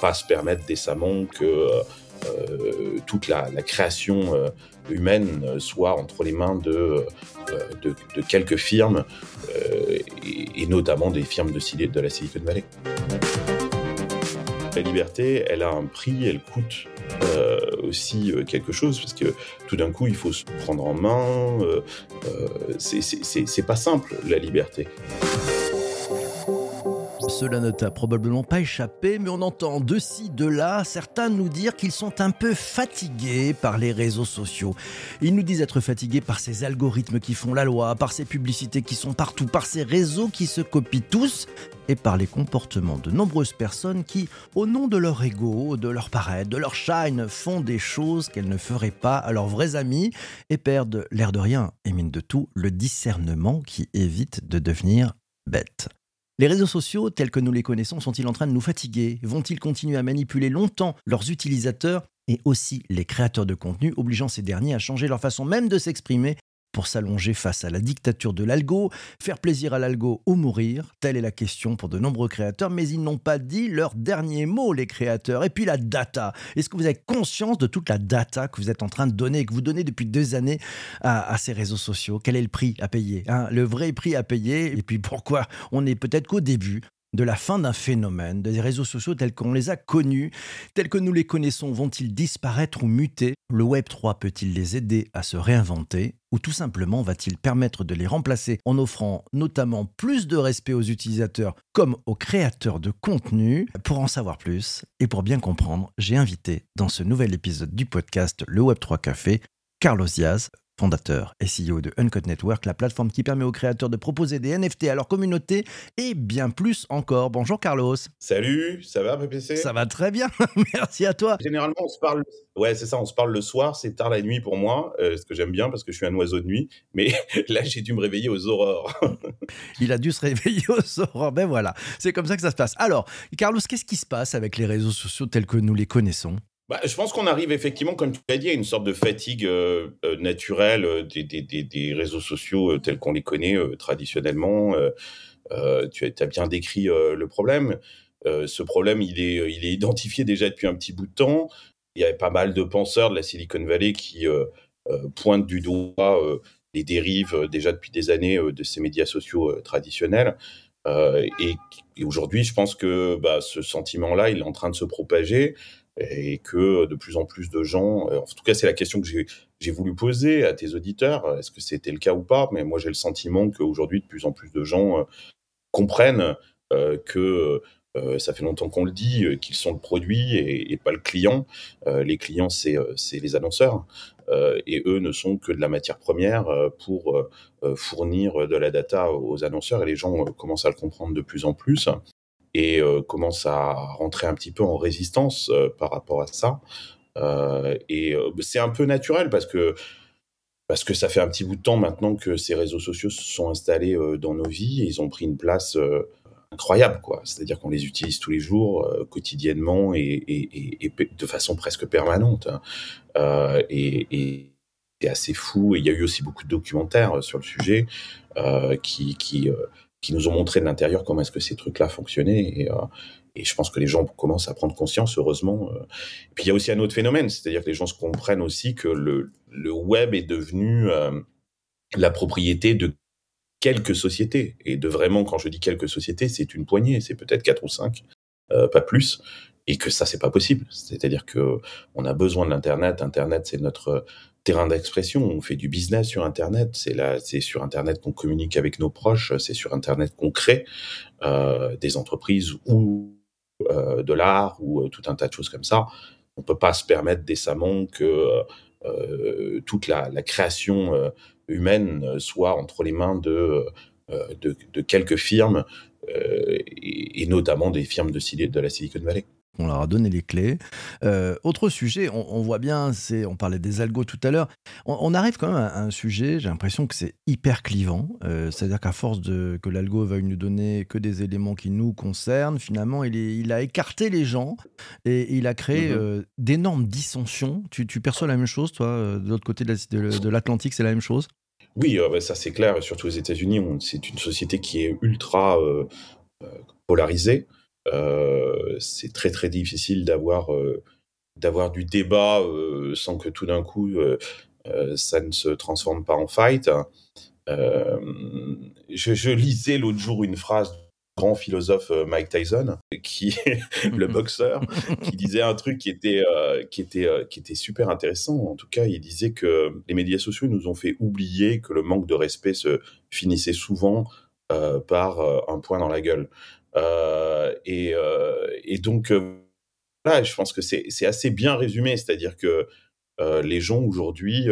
pas se permettre décemment que toute la, création humaine soit entre les mains de, quelques firmes, et, notamment des firmes de, de la Silicon Valley. La liberté, elle a un prix, elle coûte euh, aussi euh, quelque chose, parce que tout d'un coup, il faut se prendre en main. Euh, c'est pas simple, la liberté. Cela ne t'a probablement pas échappé, mais on entend de ci, de là, certains nous dire qu'ils sont un peu fatigués par les réseaux sociaux. Ils nous disent être fatigués par ces algorithmes qui font la loi, par ces publicités qui sont partout, par ces réseaux qui se copient tous, et par les comportements de nombreuses personnes qui, au nom de leur ego, de leur paraître, de leur shine, font des choses qu'elles ne feraient pas à leurs vrais amis et perdent l'air de rien et mine de tout le discernement qui évite de devenir bête. Les réseaux sociaux, tels que nous les connaissons, sont-ils en train de nous fatiguer? Vont-ils continuer à manipuler longtemps leurs utilisateurs et aussi les créateurs de contenu, obligeant ces derniers à changer leur façon même de s'exprimer s'allonger face à la dictature de l'algo, faire plaisir à l'algo ou mourir Telle est la question pour de nombreux créateurs, mais ils n'ont pas dit leur dernier mot, les créateurs. Et puis la data. Est-ce que vous avez conscience de toute la data que vous êtes en train de donner et que vous donnez depuis deux années à, ces réseaux sociaux? Quel est le prix à payer hein? Le vrai prix à payer Et puis pourquoi On est peut-être qu'au début de la fin d'un phénomène, des réseaux sociaux tels qu'on les a connus, tels que nous les connaissons, vont-ils disparaître ou muter? Le Web 3 peut-il les aider à se réinventer? Ou tout simplement va-t-il permettre de les remplacer en offrant notamment plus de respect aux utilisateurs comme aux créateurs de contenu? Pour en savoir plus et pour bien comprendre, j'ai invité dans ce nouvel épisode du podcast Le Web 3 Café Carlos Diaz, fondateur et CEO de Uncode Network, la plateforme qui permet aux créateurs de proposer des NFT à leur communauté et bien plus encore. Bonjour Carlos. Salut, ça va PPC Ça va très bien, merci à toi. Généralement, on se parle. Ouais, c'est ça, on se parle le soir, c'est tard la nuit pour moi, euh, ce que j'aime bien parce que je suis un oiseau de nuit. Mais là, j'ai dû me réveiller aux aurores. Il a dû se réveiller aux aurores. Ben voilà, c'est comme ça que ça se passe. Alors, Carlos, qu'est-ce qui se passe avec les réseaux sociaux tels que nous les connaissons? Bah, je pense qu'on arrive effectivement, comme tu l'as dit, à une sorte de fatigue euh, euh, naturelle euh, des, réseaux sociaux tels qu'on les connaît traditionnellement. tu as, bien décrit le problème. ce problème, il est, identifié déjà depuis un petit bout de temps. Il y a pas mal de penseurs de la Silicon Valley qui pointent du doigt les dérives déjà depuis des années de ces médias sociaux traditionnels. et, et aujourd'hui, je pense que bah, ce sentiment-là, il est en train de se propager et que de plus en plus de gens, euh, en tout cas c'est la question que j'ai voulu poser à tes auditeurs, est-ce que c'était le cas ou pas? Mais moi j'ai le sentiment qu'aujourd'hui de plus en plus de gens euh, comprennent euh, que ça fait longtemps qu'on le dit, qu'ils sont le produit et, pas le client. les clients, c'est les annonceurs. et eux ne sont que de la matière première pour fournir de la data aux annonceurs. Et les gens commencent à le comprendre de plus en plus et euh, commence à rentrer un petit peu en résistance euh, par rapport à ça. Euh, et c'est un peu naturel parce que parce que ça fait un petit bout de temps maintenant que ces réseaux sociaux se sont installés dans nos vies et ils ont pris une place incroyable, quoi. C'est-à-dire qu'on les utilise tous les jours, quotidiennement et, de façon presque permanente. Hein. et, c'est assez fou. Il y a eu aussi beaucoup de documentaires sur le sujet qui qui nous ont montré de l'intérieur comment est-ce que ces trucs-là fonctionnaient. Et, euh, je pense que les gens commencent à prendre conscience, heureusement. Euh. Et puis il y a aussi un autre phénomène, c'est-à-dire que les gens se comprennent aussi que le, le web est devenu euh, la propriété de quelques sociétés. Et de vraiment, quand je dis quelques sociétés, c'est une poignée, c'est peut-être quatre ou cinq, pas plus. Et que ça, c'est pas possible. C'est-à-dire que on a besoin de l'internet. Internet, c'est notre terrain d'expression. On fait du business sur Internet. C'est là, c'est sur Internet qu'on communique avec nos proches. C'est sur Internet qu'on crée euh, des entreprises ou euh, de l'art ou euh, tout un tas de choses comme ça. On peut pas se permettre décemment que toute la, création humaine soit entre les mains de, quelques firmes et, et, notamment des firmes de, de la Silicon Valley on leur a donné les clés. Euh, autre sujet, on, voit bien, c'est, on parlait des algos tout à l'heure, on, arrive quand même à, un sujet, j'ai l'impression que c'est hyper clivant, euh, c'est-à-dire qu'à force de, que l'algo veuille nous donner que des éléments qui nous concernent, finalement, il, il a écarté les gens et, il a créé mm-hmm. euh, d'énormes dissensions. Tu, perçois la même chose, toi, de l'autre côté de l'Atlantique, c'est la même chose? Oui, ça c'est clair, surtout aux États-Unis, c'est une société qui est ultra polarisée. C'est très très difficile d'avoir d'avoir du débat sans que tout d'un coup ça ne se transforme pas en fight. Je, je, lisais l'autre jour une phrase grand philosophe euh, Mike Tyson, qui le boxeur, qui disait un truc qui était, euh, qui, était, euh, qui était super intéressant. En tout cas, il disait que les médias sociaux nous ont fait oublier que le manque de respect se finissait souvent par un point dans la gueule. Et, et, donc, là, je pense que c'est assez bien résumé, c'est-à-dire que les gens aujourd'hui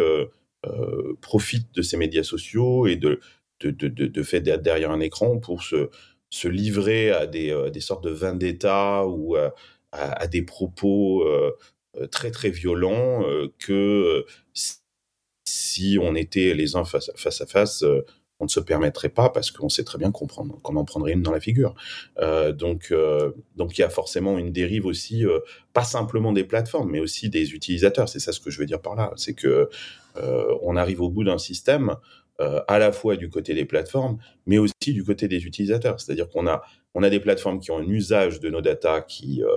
profitent de ces médias sociaux et de, de, de, de, fait derrière un écran pour se, se livrer à des, euh, des sortes de vendetta ou à, à, des propos euh, euh, très très violents que si on était les uns face, face à face, on ne se permettrait pas parce qu'on sait très bien qu'on en prendrait une dans la figure. Euh, donc, donc il y a forcément une dérive aussi, pas simplement des plateformes, mais aussi des utilisateurs. C'est ça ce que je veux dire par là. C'est que on arrive au bout d'un système euh, à la fois du côté des plateformes, mais aussi du côté des utilisateurs. C'est-à-dire qu'on a, on a des plateformes qui ont un usage de nos datas qui, euh,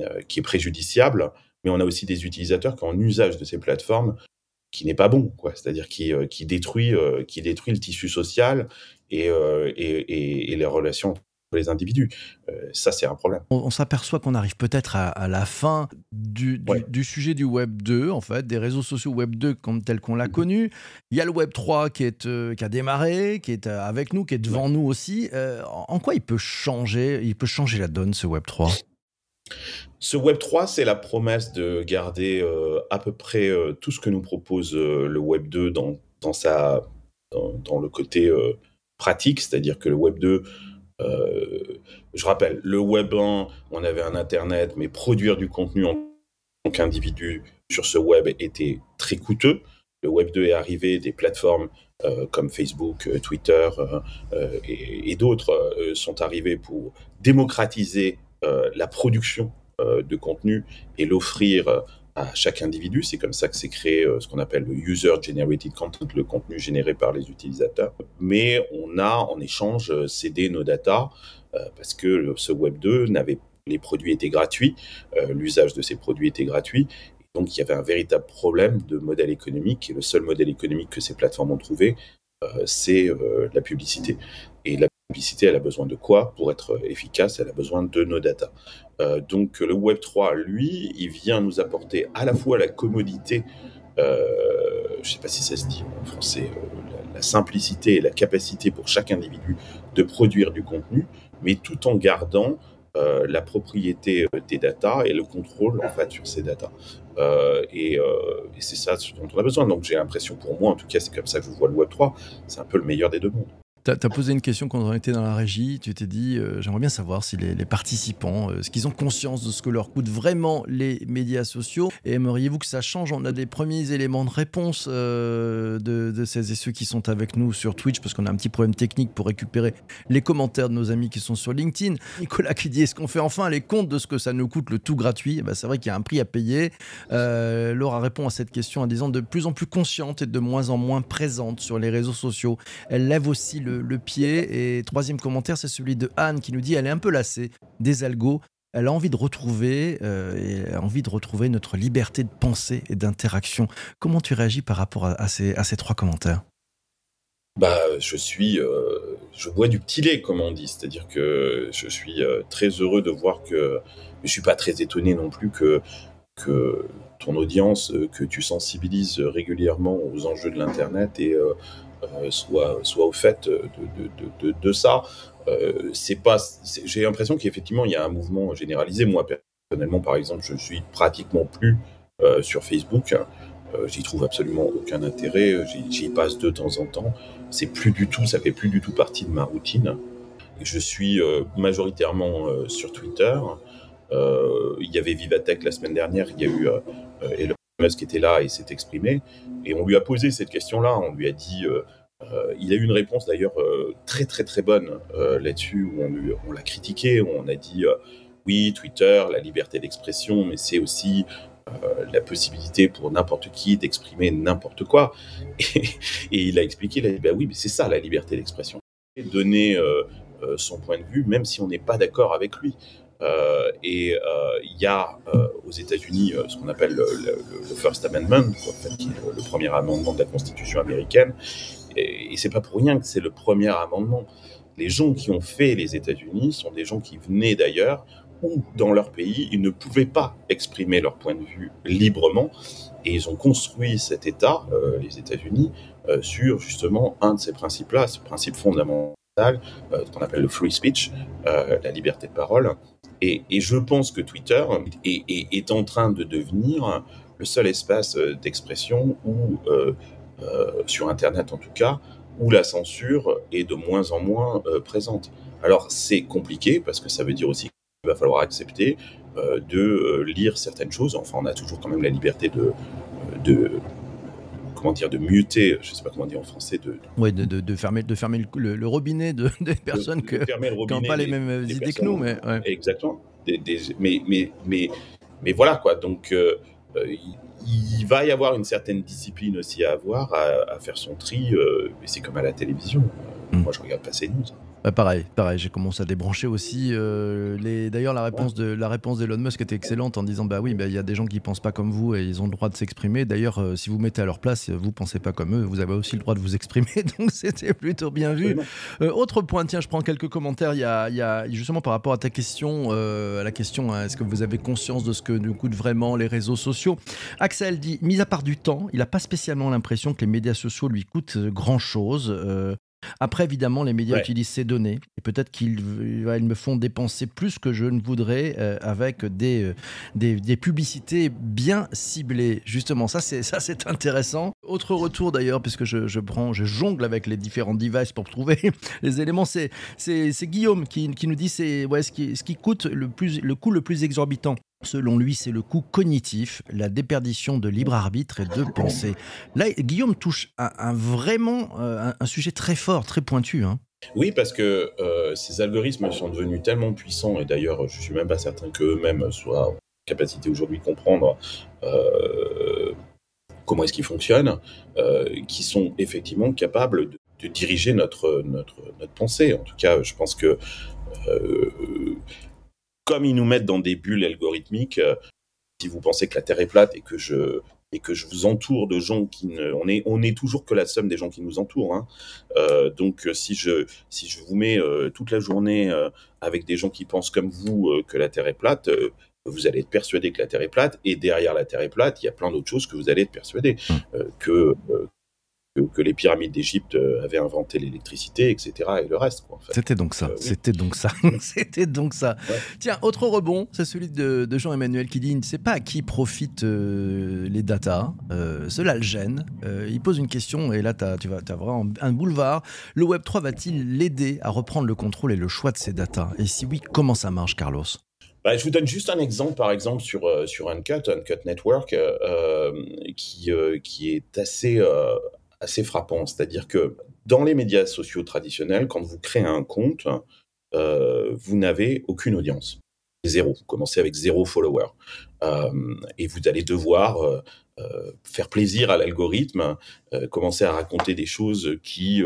euh, qui est préjudiciable, mais on a aussi des utilisateurs qui ont un usage de ces plateformes qui n'est pas bon, quoi. C'est-à-dire qui, qui, détruit, qui détruit le tissu social et, et, et les relations les individus. Euh, ça, c'est un problème. On, s'aperçoit qu'on arrive peut-être à, la fin du, du, sujet du Web 2, en fait, des réseaux sociaux Web 2 comme, tel qu'on l'a mhm. connu. Il y a le Web 3 qui, est, euh, qui a démarré, qui est euh, avec nous, qui est devant nous aussi. en quoi il peut changer Il peut changer la donne, ce Web 3 ce Web 3, c'est la promesse de garder à peu près tout ce que nous propose le Web 2 dans, dans, sa, dans, le côté pratique, c'est-à-dire que le Web 2 euh, je rappelle, le Web 1, on avait un Internet, mais produire du contenu en tant qu'individu sur ce web était très coûteux. Le Web 2 est arrivé, des plateformes euh, comme Facebook, euh, Twitter et, d'autres sont arrivés pour démocratiser la production de contenu et l'offrir à chaque individu. C'est comme ça que s'est créé euh, ce qu'on appelle le User Generated Content, le contenu généré par les utilisateurs. Mais on a en échange euh, cédé nos data euh, parce que ce Web 2 n'avait les produits étaient gratuits, l'usage de ces produits était gratuit. donc il y avait un véritable problème de modèle économique et le seul modèle économique que ces plateformes ont trouvé, c'est la publicité. La publicité, elle a besoin de quoi pour être efficace? Elle a besoin de nos data. Euh, donc le Web 3, lui, il vient nous apporter à la fois la commodité, euh, je ne sais pas si ça se dit en français, euh, la, simplicité et la capacité pour chaque individu de produire du contenu, mais tout en gardant la propriété des data et le contrôle en fait sur ces data. et, c'est ça dont on a besoin. Donc j'ai l'impression, pour moi en tout cas, c'est comme ça que je vois le Web 3, c'est un peu le meilleur des deux mondes. Tu as, posé une question quand on était dans la régie. Tu t'es dit, euh, j'aimerais bien savoir si les, participants, euh, ce qu'ils ont conscience de ce que leur coûtent vraiment les médias sociaux? Et aimeriez-vous que ça change? On a des premiers éléments de réponse euh, de, de, celles et ceux qui sont avec nous sur Twitch, parce qu'on a un petit problème technique pour récupérer les commentaires de nos amis qui sont sur LinkedIn. Nicolas qui dit, est-ce qu'on fait enfin les comptes de ce que ça nous coûte le tout gratuit? Eh ben, C'est vrai qu'il y a un prix à payer. Laura répond à cette question en disant de plus en plus consciente et de moins en moins présente sur les réseaux sociaux. Elle lève aussi le le, pied. Et troisième commentaire, c'est celui de Anne qui nous dit elle est un peu lassée des algos. Elle a envie de retrouver, euh, a envie de retrouver notre liberté de pensée et d'interaction. Comment tu réagis par rapport à, ces, trois commentaires? Bah, je suis, euh, je bois du petit lait, comme on dit. C'est-à-dire que je suis euh, très heureux de voir que, je suis pas très étonné non plus que que ton audience, que tu sensibilises régulièrement aux enjeux de l'internet et soit, soit au fait de, de, de, ça. Euh, c'est pas, j'ai l'impression qu'effectivement il y a un mouvement généralisé. Moi personnellement, par exemple, je suis pratiquement plus euh, sur Facebook. j'y trouve absolument aucun intérêt. J'y passe de temps en temps. C'est plus du tout, ça fait plus du tout partie de ma routine. je suis majoritairement sur Twitter. il y avait Vivatech la semaine dernière. Il y a eu Musk était là et s'est exprimé. Et on lui a posé cette question-là. On lui a dit. Euh, euh, il a eu une réponse d'ailleurs euh, très très très bonne là-dessus où on, l'a critiqué. Où on a dit oui, Twitter, la liberté d'expression, mais c'est aussi la possibilité pour n'importe qui d'exprimer n'importe quoi. Et, il a expliqué, il a dit, bah oui, mais c'est ça la liberté d'expression. Donner son point de vue, même si on n'est pas d'accord avec lui. Et il y a aux États-Unis ce qu'on appelle le, First Amendment, le, premier amendement de la Constitution américaine. Et, et c'est pas pour rien que c'est le premier amendement. Les gens qui ont fait les États-Unis sont des gens qui venaient d'ailleurs ou dans leur pays, ils ne pouvaient pas exprimer leur point de vue librement. Et ils ont construit cet État, euh, les États-Unis, euh, sur justement un de ces principes-là, ce principe fondamental euh, qu'on appelle le free speech, la liberté de parole. Et, je pense que Twitter est, en train de devenir le seul espace d'expression où, sur Internet en tout cas, où la censure est de moins en moins présente. Alors c'est compliqué parce que ça veut dire aussi il va falloir accepter euh, de euh, lire certaines choses. Enfin, on a toujours quand même la liberté de comment dire, de muter, je sais pas comment dire en français, de, ouais, de, de, fermer, de fermer le, robinet de, des personnes qui n'ont pas les mêmes idées que nous. Mais, Exactement. mais, mais, mais, mais voilà, quoi. Donc, euh, il, va y avoir une certaine discipline aussi à avoir, à, faire son tri. et c'est comme à la télévision. Mm. Moi, je regarde passer news. Bah, pareil, pareil, j'ai commencé à débrancher aussi. Euh, les... D'ailleurs, la réponse de la réponse d'Elon Musk était excellente en disant bah oui, bah, il y a des gens qui pensent pas comme vous et ils ont le droit de s'exprimer. D'ailleurs, euh, si vous mettez à leur place, vous pensez pas comme eux, vous avez aussi le droit de vous exprimer. Donc c'était plutôt bien vu. Euh, autre point, tiens, je prends quelques commentaires. Il y a, il y a justement par rapport à ta question, à la question, hein, est-ce que vous avez conscience de ce que nous coûtent vraiment les réseaux sociaux? Axel dit, mis à part du temps, il n'a pas spécialement l'impression que les médias sociaux lui coûtent grand chose. Après, évidemment, les médias utilisent ces données et peut-être qu'ils me font dépenser plus que je ne voudrais euh, avec des, euh, des, des, publicités bien ciblées. Justement, ça c'est ça c'est intéressant. Autre retour d'ailleurs, puisque je, je, prends, je jongle avec les différents devices pour trouver les éléments. C'est Guillaume qui, qui, nous dit c'est ouais, ce, qui, ce qui coûte le, plus, le coût le plus exorbitant Selon lui, c'est le coût cognitif, la déperdition de libre arbitre et de pensée. Là, Guillaume touche un, vraiment euh, un, sujet très fort, très pointu. Hein. Oui, parce que euh, ces algorithmes sont devenus tellement puissants, et d'ailleurs, je ne suis même pas certain qu'eux-mêmes soient en capacité aujourd'hui de comprendre euh, comment est-ce qu'ils fonctionnent, qui sont effectivement capables de, de, diriger notre, notre, notre pensée. En tout cas, je pense que comme ils nous mettent dans des bulles algorithmiques, euh, si vous pensez que la Terre est plate et que je et que je vous entoure de gens qui ne, on est on est toujours que la somme des gens qui nous entourent. Hein. Euh, donc euh, si je si je vous mets toute la journée avec des gens qui pensent comme vous que la Terre est plate, vous allez être persuadé que la Terre est plate, et derrière la Terre est plate, il y a plein d'autres choses que vous allez être persuadé. Mmh. Que que, les pyramides d'Égypte euh, avaient inventé l'électricité, etc. Et le reste. C'était donc ça. Euh, c'était donc ça. C'était donc ça. Tiens, autre rebond, c'est celui de, Jean-Emmanuel qui dit il ne sait pas à qui profitent euh, les datas. cela le gêne. il pose une question et là, tu vas, as vraiment un boulevard. Le Web 3 va-t-il l'aider à reprendre le contrôle et le choix de ces datas? Et si oui, comment ça marche, Carlos? Bah, je vous donne juste un exemple, par exemple, sur, sur Uncut, Uncut Network, qui, qui est assez, assez frappant. C'est-à-dire que dans les médias sociaux traditionnels, quand vous créez un compte, euh, vous n'avez aucune audience. Zéro. Vous commencez avec zéro follower. Euh, et vous allez devoir euh, faire plaisir à l'algorithme, commencer à raconter des choses qui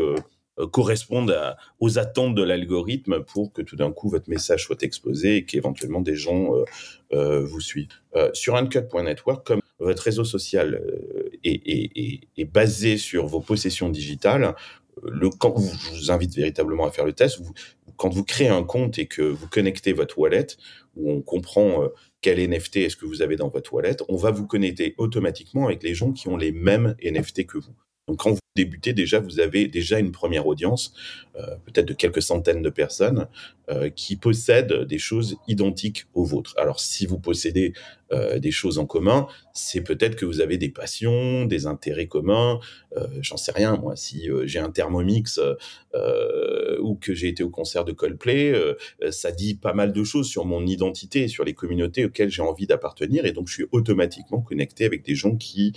correspondent aux attentes de l'algorithme pour que tout d'un coup votre message soit exposé et qu'éventuellement des gens vous suivent. sur uncut.network, comme votre réseau social euh, est, basé sur vos possessions digitales, euh, le, quand, je vous invite véritablement à faire le test. quand vous créez un compte et que vous connectez votre wallet, où on comprend euh, quel NFT est-ce que vous avez dans votre wallet, on va vous connecter automatiquement avec les gens qui ont les mêmes NFT que vous. Donc quand vous débutez déjà, vous avez déjà une première audience, peut-être de quelques centaines de personnes, qui possèdent des choses identiques aux vôtres. Alors si vous possédez euh, des choses en commun, c'est peut-être que vous avez des passions, des intérêts communs. Euh, j'en sais rien, moi, si euh, j'ai un Thermomix ou que j'ai été au concert de Coldplay, ça dit pas mal de choses sur mon identité, sur les communautés auxquelles j'ai envie d'appartenir, et donc je suis automatiquement connecté avec des gens qui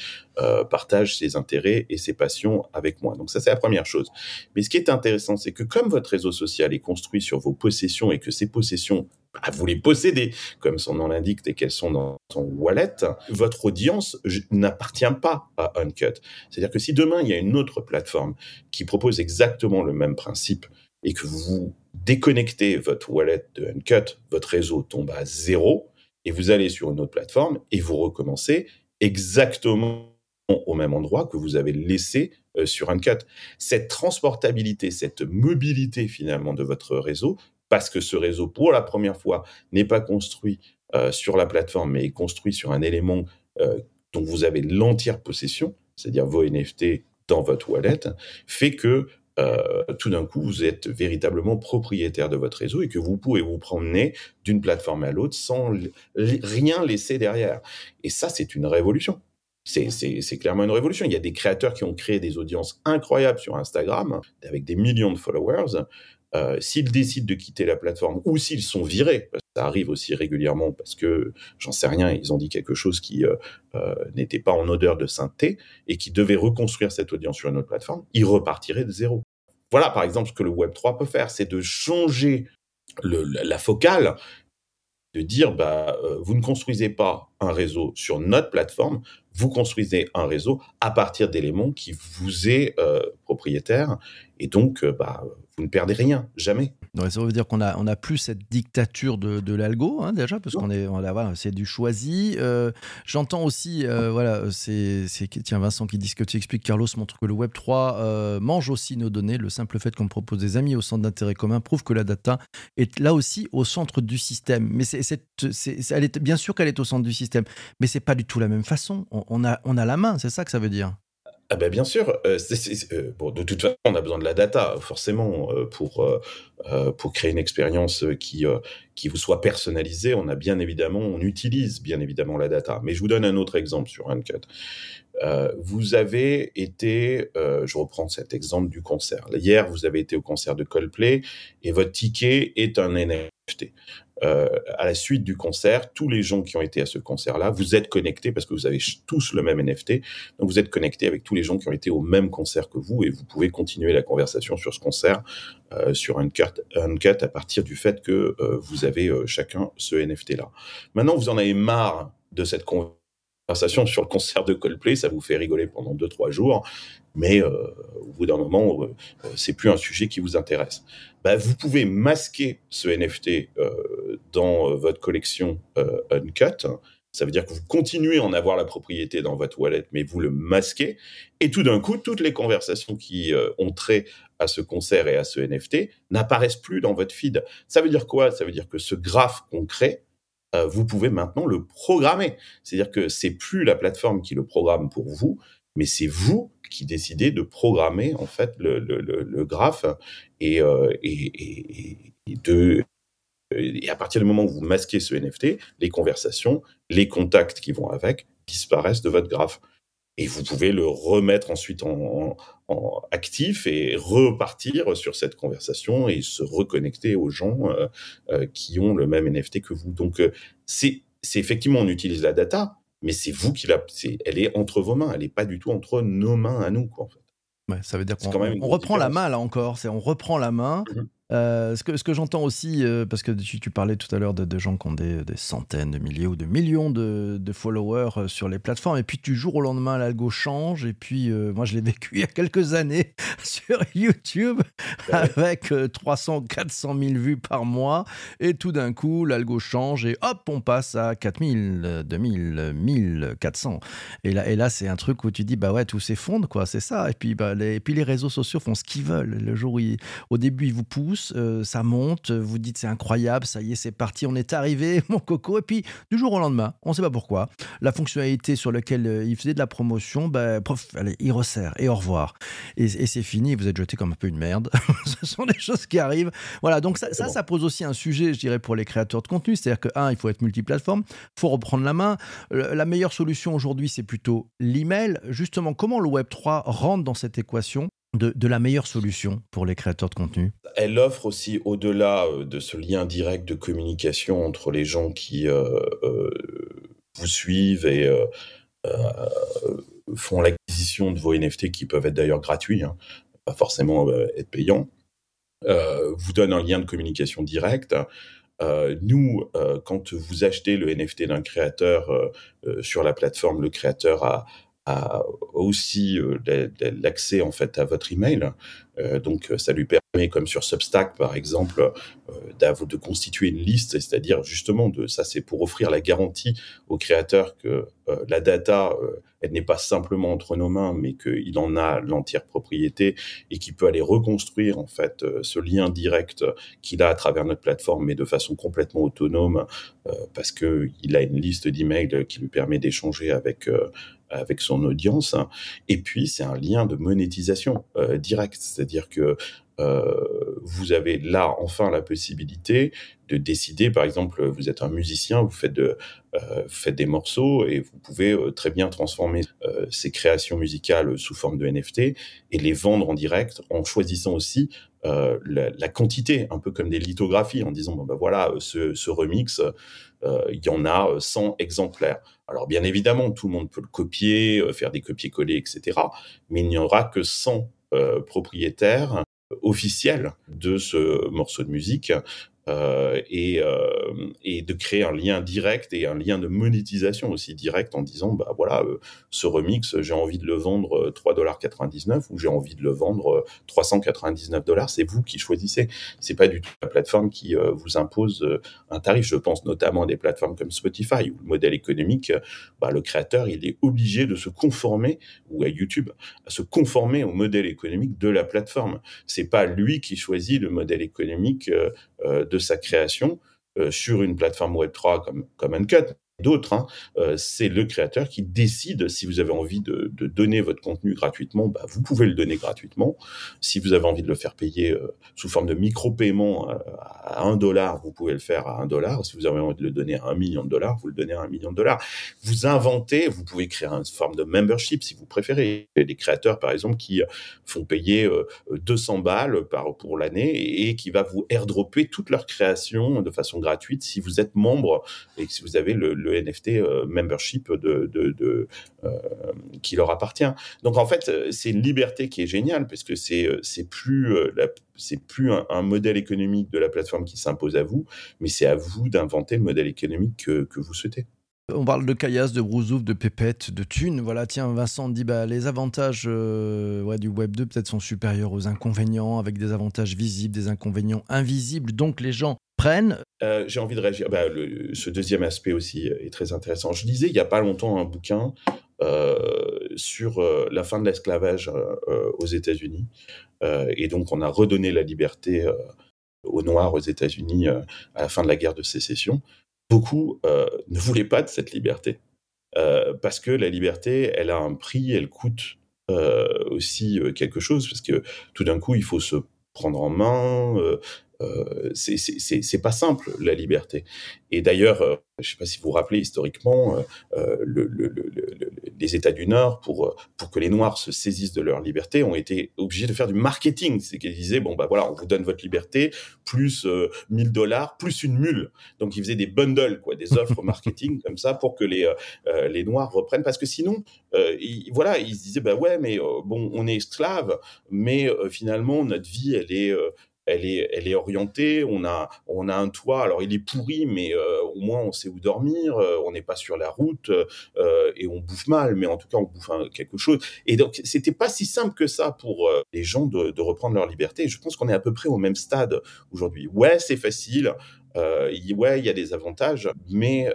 partagent ces intérêts et ces passions avec moi. Donc ça, c'est la première chose. Mais ce qui est intéressant, c'est que comme votre réseau social est construit sur vos possessions et que ces possessions vous les possédez, comme son nom l'indique, et qu'elles sont dans son wallet, votre audience n'appartient pas à Uncut. C'est-à-dire que si demain il y a une autre plateforme qui propose exactement le même principe et que vous déconnectez votre wallet de Uncut, votre réseau tombe à zéro et vous allez sur une autre plateforme et vous recommencez exactement au même endroit que vous avez laissé euh, sur Uncut. Cette transportabilité, cette mobilité finalement de votre réseau, parce que ce réseau, pour la première fois, n'est pas construit euh, sur la plateforme, mais est construit sur un élément euh, dont vous avez l'entière possession, c'est-à-dire vos NFT dans votre wallet, fait que euh, tout d'un coup, vous êtes véritablement propriétaire de votre réseau et que vous pouvez vous promener d'une plateforme à l'autre sans rien laisser derrière. Et ça, c'est une révolution. C'est clairement une révolution. Il y a des créateurs qui ont créé des audiences incroyables sur Instagram, avec des millions de followers. Euh, s'ils décident de quitter la plateforme ou s'ils sont virés, parce que ça arrive aussi régulièrement parce que, j'en sais rien, ils ont dit quelque chose qui euh, euh, n'était pas en odeur de sainteté et qui devait reconstruire cette audience sur une autre plateforme, ils repartiraient de zéro. Voilà, par exemple, ce que le Web3 peut faire, c'est de changer la focale de dire bah, vous ne construisez pas un réseau sur notre plateforme, vous construisez un réseau à partir d'éléments qui vous est euh, propriétaire et donc euh, bah, vous ne perdez rien, jamais. ça veut dire qu'on a, on a plus cette dictature de, de l'algo, hein, déjà, parce qu'on est, voilà, c'est du choisi. Euh, j'entends aussi, euh, voilà, c'est, tiens, Vincent qui dit ce que tu expliques, Carlos montre que le Web3 euh, mange aussi nos données. Le simple fait qu'on propose des amis au centre d'intérêt commun prouve que la data est là aussi au centre du système. Mais c'est, elle est, bien sûr qu'elle est au centre du système, mais c'est pas du tout la même façon. on a, on a la main, c'est ça que ça veut dire. Ah ben bien sûr, euh, euh, de toute façon, on a besoin de la data, forcément, euh, pour, pour créer une expérience qui, qui vous soit personnalisée. On a bien évidemment, on utilise bien évidemment la data. Mais je vous donne un autre exemple sur Uncut. Vous avez été, je reprends cet exemple du concert. Hier, vous avez été au concert de Coldplay et votre ticket est un NFT. Euh, à la suite du concert, tous les gens qui ont été à ce concert-là, vous êtes connectés parce que vous avez tous le même NFT. Donc vous êtes connectés avec tous les gens qui ont été au même concert que vous et vous pouvez continuer la conversation sur ce concert euh, sur un cut, à partir du fait que euh, vous avez chacun ce NFT-là. Maintenant, vous en avez marre de cette conversation conversation sur le concert de Coldplay, ça vous fait rigoler pendant 2-3 jours, mais euh, au bout d'un moment, euh, c'est plus un sujet qui vous intéresse. Bah, vous pouvez masquer ce NFT euh, dans votre collection Uncut. Ça veut dire que vous continuez à en avoir la propriété dans votre wallet, mais vous le masquez. Et tout d'un coup, toutes les conversations qui ont trait à ce concert et à ce NFT n'apparaissent plus dans votre feed. Ça veut dire quoi? Ça veut dire que ce graphe qu'on crée, euh, vous pouvez maintenant le programmer. C'est-à-dire que c'est plus la plateforme qui le programme pour vous, mais c'est vous qui décidez de programmer en fait le, graphe euh, et à partir du moment où vous masquez ce NFT, les conversations, les contacts qui vont avec disparaissent de votre graphe et vous pouvez le remettre ensuite en, en, actif et repartir sur cette conversation et se reconnecter aux gens euh, euh, qui ont le même NFT que vous. Donc euh, c'est effectivement on utilise la data, mais c'est vous qui la, elle est entre vos mains, elle n'est pas du tout entre nos mains à nous quoi, en fait. Ouais, ça veut dire qu'on on reprend la main là encore, c'est on reprend la main. Mmh euh, ce que, ce que j'entends aussi, euh, parce que tu, parlais tout à l'heure de, gens qui ont des, centaines de milliers ou de millions de, followers euh, sur les plateformes, et puis du jour au lendemain, l'algo change, et puis moi je l'ai vécu il y a quelques années sur YouTube, avec 300, 400 000 vues par mois, et tout d'un coup, l'algo change, et hop, on passe à 4000, 2000, 1400. Et là, et là c'est un truc où tu dis, bah ouais, tout s'effondre, quoi, c'est ça. Et puis, bah, les, et puis les réseaux sociaux font ce qu'ils veulent. Le jour où, au début, ils vous poussent, euh, ça monte, vous dites c'est incroyable, ça y est, c'est parti, on est arrivé, mon coco. Et puis, du jour au lendemain, on ne sait pas pourquoi, la fonctionnalité sur laquelle euh, il faisait de la promotion, bah, allez, il resserre et au revoir. Et, c'est fini, vous êtes jeté comme un peu une merde. Ce sont des choses qui arrivent. Voilà, donc ça, ça, pose aussi un sujet, je dirais, pour les créateurs de contenu. C'est-à-dire que, un, il faut être multiplateforme, il faut reprendre la main. La meilleure solution aujourd'hui, c'est plutôt l'email. Justement, comment le Web3 rentre dans cette équation de, la meilleure solution pour les créateurs de contenu Elle offre aussi, au-delà euh, de ce lien direct de communication entre les gens qui euh, euh, vous suivent et font l'acquisition de vos NFT, qui peuvent être d'ailleurs gratuits, hein, pas forcément être payants, vous donne un lien de communication direct. nous, quand vous achetez le NFT d'un créateur sur la plateforme, le créateur a, a aussi l'accès en fait à votre email. donc ça lui permet, comme sur Substack par exemple, de constituer une liste, c'est-à-dire justement de ça, c'est pour offrir la garantie aux créateurs que la data, elle n'est pas simplement entre nos mains, mais qu'il en a l'entière propriété et qu'il peut aller reconstruire en fait ce lien direct qu'il a à travers notre plateforme, mais de façon complètement autonome, parce que il a une liste d'emails qui lui permet d'échanger avec avec son audience. Et puis, c'est un lien de monétisation euh, direct, c'est-à-dire que euh, vous avez là enfin la possibilité de décider, par exemple, vous êtes un musicien, vous faites, euh, des morceaux et vous pouvez très bien transformer ces créations musicales sous forme de NFT et les vendre en direct en choisissant aussi la, quantité, un peu comme des lithographies, en disant, bon ben voilà, ce remix, il y en a 100 exemplaires. Alors bien évidemment, tout le monde peut le copier, euh, faire des copier-coller, etc. Mais il n'y aura que 100 euh, propriétaires officiels de ce morceau de musique euh, et, euh, et, de créer un lien direct et un lien de monétisation aussi direct en disant bah voilà euh, ce remix j'ai envie de le vendre 3,99$ ou j'ai envie de le vendre 399 dollars c'est vous qui choisissez. C'est pas du tout la plateforme qui vous impose un tarif. Je pense notamment à des plateformes comme Spotify où le modèle économique bah, le créateur il est obligé de se conformer ou à YouTube à se conformer au modèle économique de la plateforme. C'est pas lui qui choisit le modèle économique de sa création euh, sur une plateforme Web3 comme, comme Uncut, d'autres, hein, euh, c'est le créateur qui décide si vous avez envie de, donner votre contenu gratuitement, bah, vous pouvez le donner gratuitement. Si vous avez envie de le faire payer euh, sous forme de micro-paiement euh, à un dollar, vous pouvez le faire à un dollar. Si vous avez envie de le donner à un million de dollars, vous le donnez à un million de dollars. Vous inventez, vous pouvez créer une forme de membership si vous préférez. Il y a des créateurs, par exemple, qui font payer 200 balles par, pour l'année et qui va vous airdropper toute leur création de façon gratuite si vous êtes membre et si vous avez le le NFT euh, membership de, de, euh, qui leur appartient. Donc en fait, c'est une liberté qui est géniale parce que c'est euh, c'est plus c'est plus un, modèle économique de la plateforme qui s'impose à vous, mais c'est à vous d'inventer le modèle économique que, vous souhaitez. On parle de caillasse, de brousouf, de pépette, de thunes. Voilà, tiens, Vincent dit bah, les avantages du Web 2 peut-être sont supérieurs aux inconvénients, avec des avantages visibles, des inconvénients invisibles. Donc les gens Euh, j'ai envie de réagir. Bah, ce deuxième aspect aussi est très intéressant. Je lisais il n'y a pas longtemps un bouquin euh, sur euh, la fin de l'esclavage aux États-Unis. et donc, on a redonné la liberté aux Noirs aux États-Unis à la fin de la guerre de sécession. Beaucoup ne voulaient pas de cette liberté. parce que la liberté, elle a un prix, elle coûte aussi quelque chose, parce que tout d'un coup, il faut se prendre en main, c'est pas simple la liberté. Et d'ailleurs, euh, je ne sais pas si vous vous rappelez historiquement, euh, le, le, le, les États du Nord, pour pour que les Noirs se saisissent de leur liberté, ont été obligés de faire du marketing. C'est qu'ils disaient bon bah voilà, on vous donne votre liberté plus 1000 dollars plus une mule. Donc ils faisaient des bundles quoi, des offres marketing comme ça pour que les les Noirs reprennent parce que sinon, ils, voilà, ils se disaient bah ouais mais bon on est esclaves, mais finalement notre vie elle est elle est, elle est orientée. On a, on a un toit. Alors il est pourri, mais euh, au moins on sait où dormir. Euh, on n'est pas sur la route euh, et on bouffe mal, mais en tout cas on bouffe quelque chose. Et donc c'était pas si simple que ça pour les gens de, de, reprendre leur liberté. Je pense qu'on est à peu près au même stade aujourd'hui. Ouais, c'est facile. ouais, il y a des avantages, mais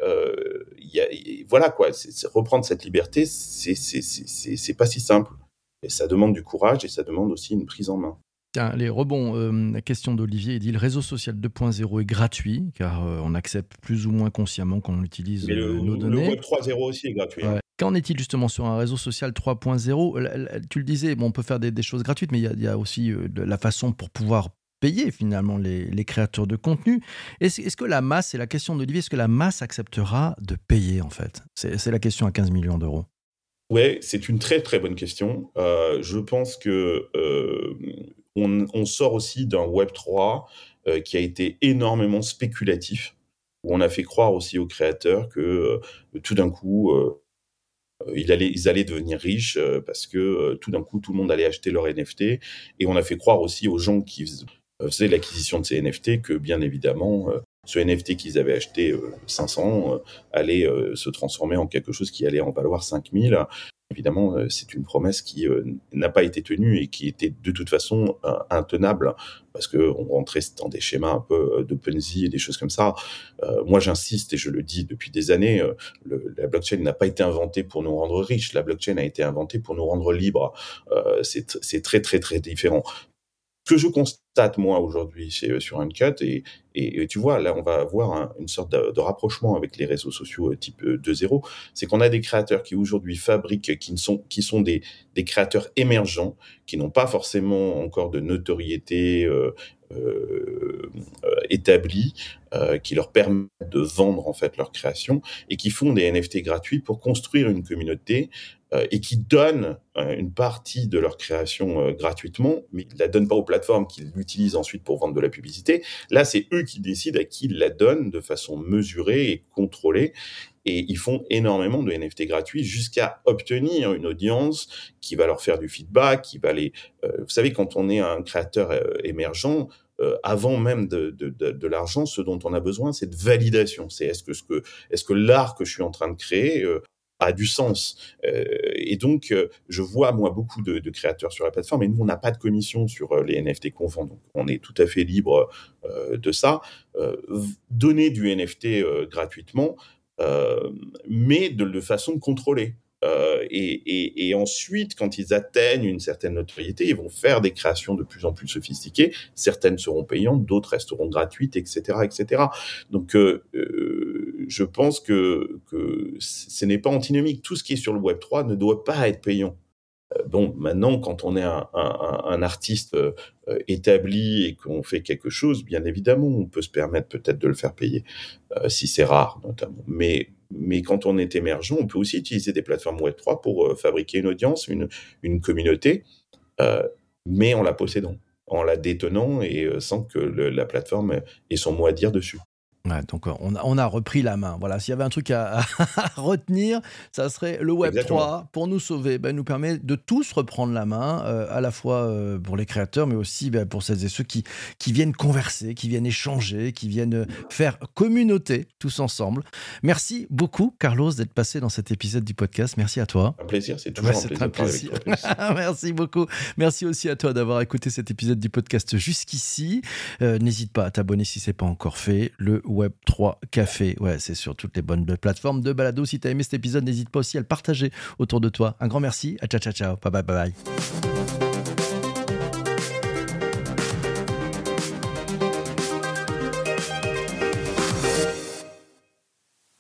y a, voilà quoi. C'est, reprendre cette liberté, c'est pas si simple. Et ça demande du courage et ça demande aussi une prise en main. Tiens, les rebonds, euh, la question d'Olivier, il dit le réseau social 2.0 est gratuit car euh, on accepte plus ou moins consciemment qu'on utilise euh, nos données. Le Web 3.0 aussi est gratuit. Hein. Qu'en est-il justement sur un réseau social 3.0 Tu le disais, bon, on peut faire des, choses gratuites, mais il y, a aussi la façon pour pouvoir payer finalement les, créateurs de contenu. Est-ce que la masse, c'est la question d'Olivier, est-ce que la masse acceptera de payer en fait? C'est la question à 15 millions d'euros. Ouais, c'est une très très bonne question. je pense que on, sort aussi d'un Web 3 euh, qui a été énormément spéculatif, où on a fait croire aussi aux créateurs que euh, tout d'un coup, euh, ils, allaient, ils allaient devenir riches parce que tout d'un coup, tout le monde allait acheter leur NFT. Et on a fait croire aussi aux gens qui faisaient l'acquisition de ces NFT que, bien évidemment, ce NFT qu'ils avaient acheté 500 allait se transformer en quelque chose qui allait en valoir 5000 évidemment, c'est une promesse qui n'a pas été tenue et qui était de toute façon intenable parce qu'on rentrait dans des schémas un peu d'OpenSea et des choses comme ça. moi, j'insiste et je le dis depuis des années, la blockchain n'a pas été inventée pour nous rendre riches. La blockchain a été inventée pour nous rendre libres. c'est très, très, très différent que je constate moi aujourd'hui euh, sur Uncut et, tu vois là on va avoir une sorte de, rapprochement avec les réseaux sociaux euh, type 2.0 euh, c'est qu'on a des créateurs qui aujourd'hui fabriquent qui sont qui sont des, créateurs émergents qui n'ont pas forcément encore de notoriété euh, établie qui leur permettent de vendre en fait leur création et qui font des NFT gratuits pour construire une communauté et qui donnent euh, une partie de leur création euh, gratuitement, mais ils la donnent pas aux plateformes qui l'utilisent ensuite pour vendre de la publicité. Là, c'est eux qui décident à qui ils la donnent de façon mesurée et contrôlée. Et ils font énormément de NFT gratuits jusqu'à obtenir une audience qui va leur faire du feedback, qui va les... vous savez, quand on est un créateur émergent, avant même de, de, de, de l'argent, ce dont on a besoin, c'est de validation. C'est est-ce que ce que est-ce que l'art que je suis en train de créer a du sens. Euh, et donc, euh, je vois, moi, beaucoup de, créateurs sur la plateforme, et nous, on n'a pas de commission sur euh, les NFT qu'on vend, donc on est tout à fait libre de ça. donner du NFT gratuitement, mais de façon contrôlée. Euh, et, ensuite, quand ils atteignent une certaine notoriété, ils vont faire des créations de plus en plus sophistiquées. Certaines seront payantes, d'autres resteront gratuites, etc., etc. Donc, euh, euh, je pense que, ce n'est pas antinomique. Tout ce qui est sur le Web 3 ne doit pas être payant. Bon, maintenant, quand on est un, un, artiste établi et qu'on fait quelque chose, bien évidemment, on peut se permettre peut-être de le faire payer, si c'est rare notamment. Mais mais quand on est émergent, on peut aussi utiliser des plateformes Web3 pour euh, fabriquer une audience, une, une communauté, euh, mais en la possédant, en la détenant et euh, sans que la plateforme ait son mot à dire dessus donc on a, on a, repris la main. Voilà, s'il y avait un truc à, à, retenir, ça serait le Web Exactement. 3 pour nous sauver. Ben, nous permet de tous reprendre la main, euh, à la fois euh, pour les créateurs, mais aussi ben, pour celles et ceux qui, qui viennent converser, qui viennent échanger, qui viennent faire communauté tous ensemble. Merci beaucoup, Carlos, d'être passé dans cet épisode du podcast. Merci à toi. Un plaisir, c'est toujours ouais, un plaisir. Un plaisir. Merci beaucoup. Merci aussi à toi d'avoir écouté cet épisode du podcast jusqu'ici. Euh, N'hésite pas à t'abonner si ce n'est pas encore fait. Le Web 3 Café. Ouais, c'est sur toutes les bonnes plateformes de balado. Si tu as aimé cet épisode, n'hésite pas aussi à le partager autour de toi. Un grand merci. À ciao, ciao, ciao. Bye bye, bye bye.